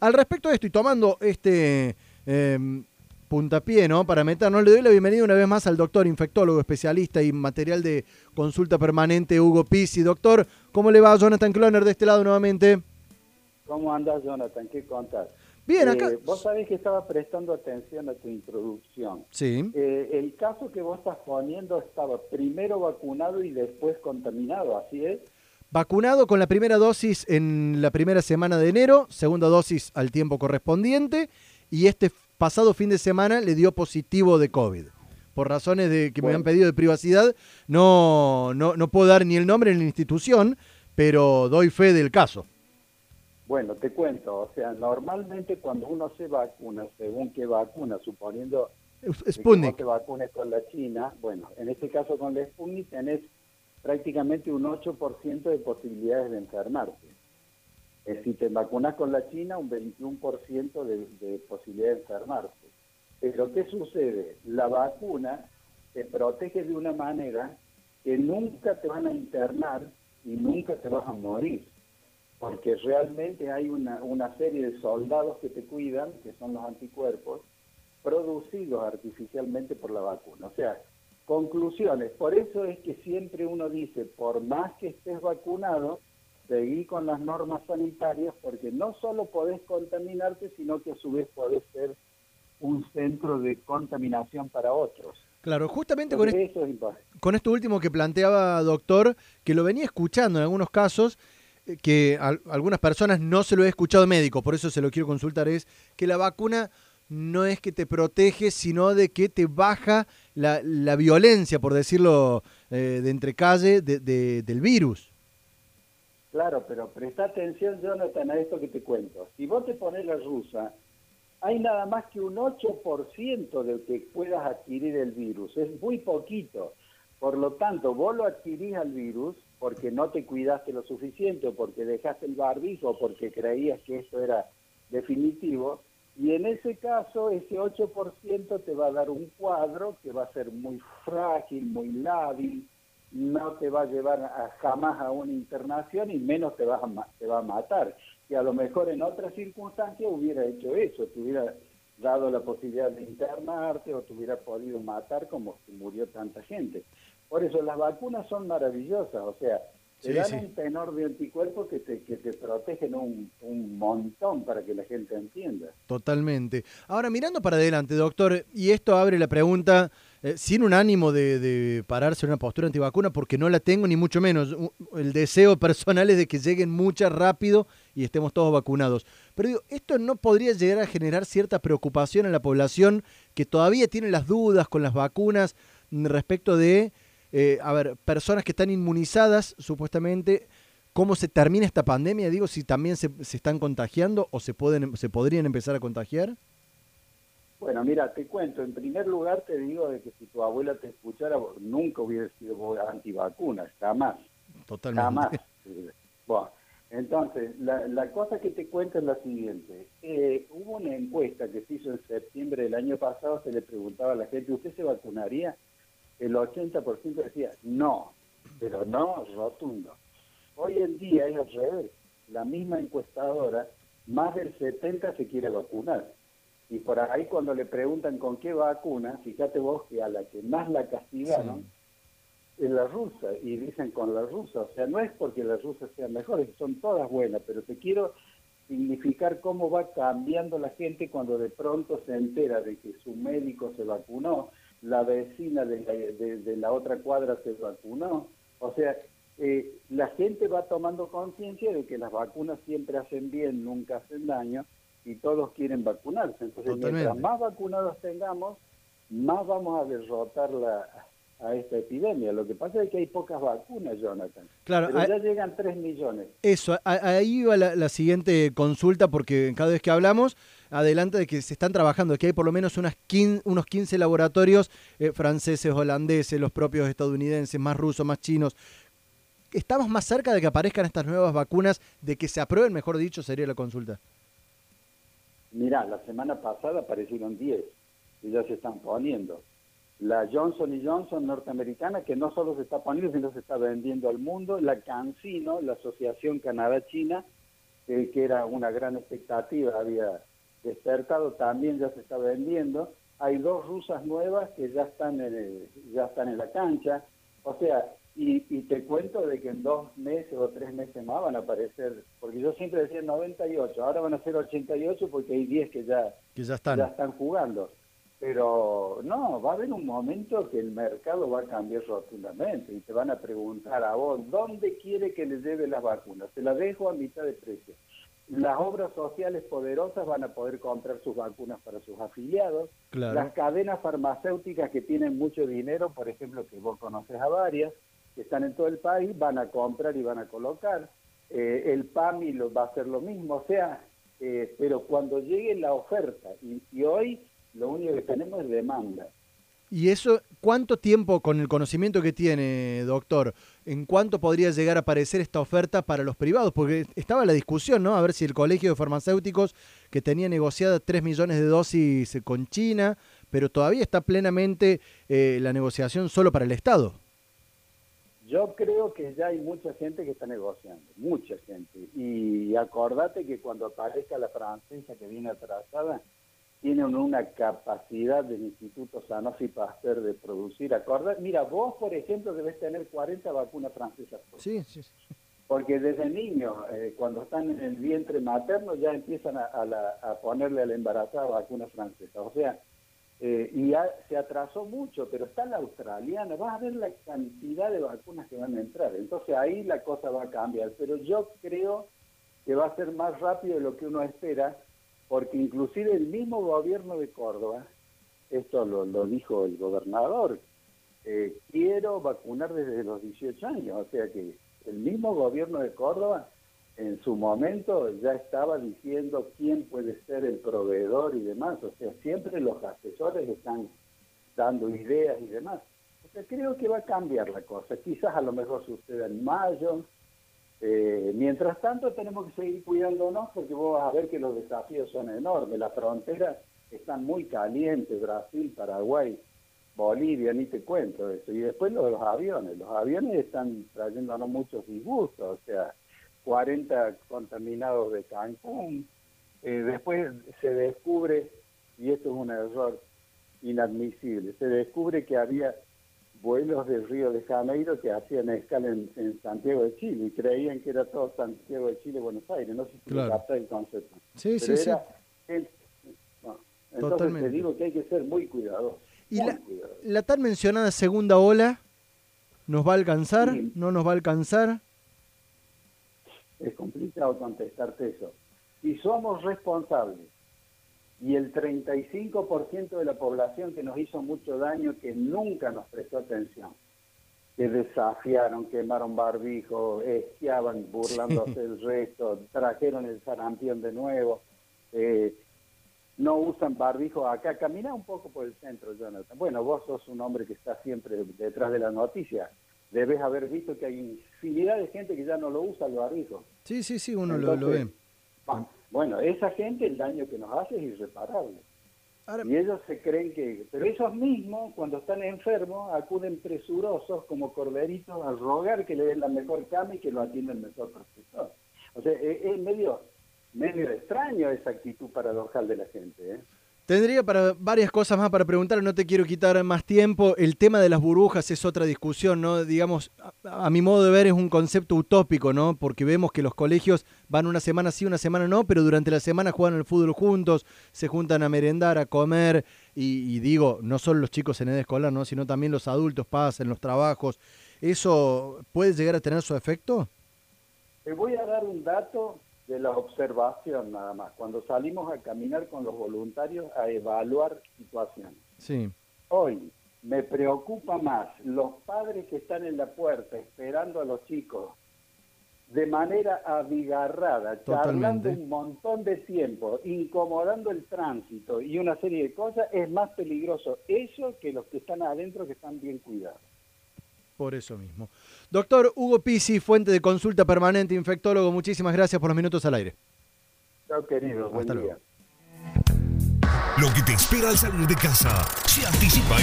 Al respecto de esto y tomando este em, puntapié, ¿no? Para meternos, le doy la bienvenida una vez más al doctor infectólogo, especialista y material de consulta permanente, Hugo Pizzi. Doctor, ¿cómo le va Jonathan Cloner de este lado nuevamente? ¿Cómo andas, Jonathan? ¿Qué contar? Bien, acá. Eh, vos sabés que estaba prestando atención a tu introducción. Sí. Eh, el caso que vos estás poniendo estaba primero vacunado y después contaminado, ¿así es? Vacunado con la primera dosis en la primera semana de enero, segunda dosis al tiempo correspondiente, y este pasado fin de semana le dio positivo de COVID. Por razones de que me han pedido de privacidad, no, no, no puedo dar ni el nombre ni la institución, pero doy fe del caso. Bueno, te cuento, o sea, normalmente cuando uno se vacuna, según qué vacuna, suponiendo Sputnik. que te vacunes con la China, bueno, en este caso con la Sputnik tenés prácticamente un 8% de posibilidades de enfermarte. Eh, si te vacunas con la China, un 21% de, de posibilidad de enfermarte. Pero ¿qué sucede? La vacuna te protege de una manera que nunca te van a internar y nunca te vas a morir porque realmente hay una, una serie de soldados que te cuidan, que son los anticuerpos, producidos artificialmente por la vacuna. O sea, conclusiones. Por eso es que siempre uno dice, por más que estés vacunado, seguí con las normas sanitarias, porque no solo podés contaminarte, sino que a su vez podés ser un centro de contaminación para otros. Claro, justamente con, con esto último que planteaba, doctor, que lo venía escuchando en algunos casos, eh, que a, algunas personas no se lo he escuchado médico, por eso se lo quiero consultar, es que la vacuna no es que te protege, sino de que te baja la, la violencia, por decirlo eh, de entrecalle, de, de, del virus. Claro, pero presta atención, Jonathan, a esto que te cuento. Si vos te pones la rusa, hay nada más que un 8% del que puedas adquirir el virus. Es muy poquito. Por lo tanto, vos lo adquirís al virus porque no te cuidaste lo suficiente o porque dejaste el barbijo porque creías que esto era definitivo. Y en ese caso, ese 8% te va a dar un cuadro que va a ser muy frágil, muy lábil, no te va a llevar a, jamás a una internación y menos te, va a, te va a matar. Que a lo mejor en otras circunstancias hubiera hecho eso, te hubiera dado la posibilidad de internarte o te hubiera podido matar como murió tanta gente. Por eso las vacunas son maravillosas, o sea, te dan un tenor de anticuerpos que te, que te protegen un, un, montón para que la gente entienda. Totalmente. Ahora, mirando para adelante, doctor, y esto abre la pregunta eh, sin un ánimo de, de, pararse en una postura antivacuna, porque no la tengo ni mucho menos. El deseo personal es de que lleguen muchas rápido y estemos todos vacunados. Pero digo, ¿esto no podría llegar a generar cierta preocupación en la población que todavía tiene las dudas con las vacunas respecto de eh, a ver, personas que están inmunizadas, supuestamente, ¿cómo se termina esta pandemia? Digo, si también se, se están contagiando o se, pueden, se podrían empezar a contagiar. Bueno, mira, te cuento. En primer lugar, te digo de que si tu abuela te escuchara, nunca hubiera sido antivacunas, jamás. Totalmente. Jamás. Bueno, entonces, la, la, cosa que te cuento es la siguiente. Eh, hubo una encuesta que se hizo en septiembre del año pasado, se le preguntaba a la gente, ¿usted se vacunaría? El 80% decía no, pero no rotundo. Hoy en día es al revés. La misma encuestadora, más del 70 se quiere vacunar. Y por ahí cuando le preguntan con qué vacuna, fíjate vos que a la que más la castigaron es la rusa. Y dicen con la rusa. O sea, no es porque las rusas sean mejores, son todas buenas, pero te quiero significar cómo va cambiando la gente cuando de pronto se entera de que su médico se vacunó, la vecina de la, de, la otra cuadra se vacunó. O sea, eh, la gente va tomando conciencia de que las vacunas siempre hacen bien, nunca hacen daño, y todos quieren vacunarse. Entonces, mientras más vacunados tengamos, más vamos a derrotar la, a esta epidemia. Lo que pasa es que hay pocas vacunas, Jonathan. Claro, Pero ya llegan 3 millones. Eso, ahí va la, la, siguiente consulta, porque cada vez que hablamos, adelante de que se están trabajando, que hay por lo menos unas 15, unos 15 laboratorios eh, franceses, holandeses, los propios estadounidenses, más rusos, más chinos. ¿Estamos más cerca de que aparezcan estas nuevas vacunas, de que se aprueben, mejor dicho, sería la consulta? Mira, la semana pasada aparecieron 10 y ya se están poniendo la Johnson Johnson norteamericana, que no solo se está poniendo, sino se está vendiendo al mundo, la CanSino, la Asociación Canadá-China, que era una gran expectativa, había despertado, también ya se está vendiendo. Hay dos rusas nuevas que ya están en, ya están en la cancha. O sea, y, te cuento de que en dos meses o tres meses más van a aparecer, porque yo siempre decía 98, ahora van a ser 88 porque hay 10 que ya, que ya, están. ya están jugando. Pero no, va a haber un momento que el mercado va a cambiar rotundamente y te van a preguntar a vos, ¿dónde quiere que le lleve las vacunas? Se las dejo a mitad de precio. Las obras sociales poderosas van a poder comprar sus vacunas para sus afiliados. Las cadenas farmacéuticas que tienen mucho dinero, por ejemplo, que vos conoces a varias, que están en todo el país, van a comprar y van a colocar. Eh, el PAMI lo, va a hacer lo mismo. O sea, eh, pero cuando llegue la oferta, y hoy lo único que tenemos es demanda. ¿Y eso cuánto tiempo, con el conocimiento que tiene, doctor, en cuánto podría llegar a aparecer esta oferta para los privados? Porque estaba la discusión, ¿no? A ver si el colegio de farmacéuticos que tenía negociadas 3 millones de dosis con China, pero todavía está plenamente eh, la negociación solo para el Estado. Yo creo que ya hay mucha gente que está negociando, mucha gente. Y acordate que cuando aparezca la francesa que viene atrasada, tienen una capacidad del Instituto Sanofi Pasteur de producir. Acordar, mira, vos, por ejemplo, debes tener 40 vacunas francesas. Sí, sí, sí. Porque desde niños, eh, cuando están en el vientre materno, ya empiezan a, a, ponerle a la embarazada vacunas francesas. O sea, eh, y ya se atrasó mucho, pero está la australiana. Vas a ver la cantidad de vacunas que van a entrar. Entonces ahí la cosa va a cambiar. Pero yo creo que va a ser más rápido de lo que uno espera porque inclusive el mismo gobierno de Córdoba, esto lo, dijo el gobernador, eh, quiero vacunar desde los 18 años, o sea que el mismo gobierno de Córdoba en su momento ya estaba diciendo quién puede ser el proveedor y demás, o sea, siempre los asesores están dando ideas y demás. O sea, creo que va a cambiar la cosa, quizás a lo mejor suceda en mayo, eh, mientras tanto tenemos que seguir cuidándonos porque vos vas a ver que los desafíos son enormes. Las fronteras están muy calientes, Brasil, Paraguay, Bolivia, ni te cuento eso. Y después los, aviones. Los aviones están trayéndonos muchos disgustos, o sea, 40 contaminados de Cancún. Eh, después se descubre, y esto es un error inadmisible, se descubre que había vuelos del Río de Janeiro que hacían escala en, Santiago de Chile y creían que era todo Santiago de Chile, Buenos Aires. No sé si claro. el concepto. Sí, sí, sí. Entonces te digo que hay que ser muy cuidadoso. ¿Y la, tan mencionada segunda ola nos va a alcanzar? ¿No nos va a alcanzar? Es complicado contestarte eso. Si somos responsables y el 35% de la población que nos hizo mucho daño, que nunca nos prestó atención, que desafiaron, quemaron barbijo, esquiaban burlándose del resto, trajeron el sarampión de nuevo, eh, no usan barbijo acá. Camina un poco por el centro, Jonathan. Bueno, vos sos un hombre que está siempre detrás de la noticia. Debes haber visto que hay infinidad de gente que ya no lo usa el barbijo. Sí, sí, sí, uno lo, ve. Bueno, esa gente el daño que nos hace es irreparable. y ellos se creen que... Pero esos mismos, cuando están enfermos, acuden presurosos como corderitos a rogar que le den la mejor cama y que lo atienda el mejor profesor. O sea, es, es medio, medio extraño esa actitud paradojal de la gente. ¿eh? Tendría para varias cosas más para preguntar, no te quiero quitar más tiempo. El tema de las burbujas es otra discusión, ¿no? Digamos, a, mi modo de ver es un concepto utópico, ¿no? Porque vemos que los colegios van una semana sí, una semana no, pero durante la semana juegan al fútbol juntos, se juntan a merendar, a comer, y, digo, no solo los chicos en edad escolar, ¿no? Sino también los adultos pasan los trabajos. ¿Eso puede llegar a tener su efecto? Te voy a dar un dato de la observación nada más, cuando salimos a caminar con los voluntarios a evaluar situaciones. Sí. Hoy me preocupa más los padres que están en la puerta esperando a los chicos de manera abigarrada, charlando un montón de tiempo, incomodando el tránsito y una serie de cosas, es más peligroso eso que los que están adentro que están bien cuidados por eso mismo. Doctor Hugo Pisi, fuente de consulta permanente, infectólogo, muchísimas gracias por los minutos al aire. Chao, querido. Hasta luego. Lo que te espera al salir de casa se anticipa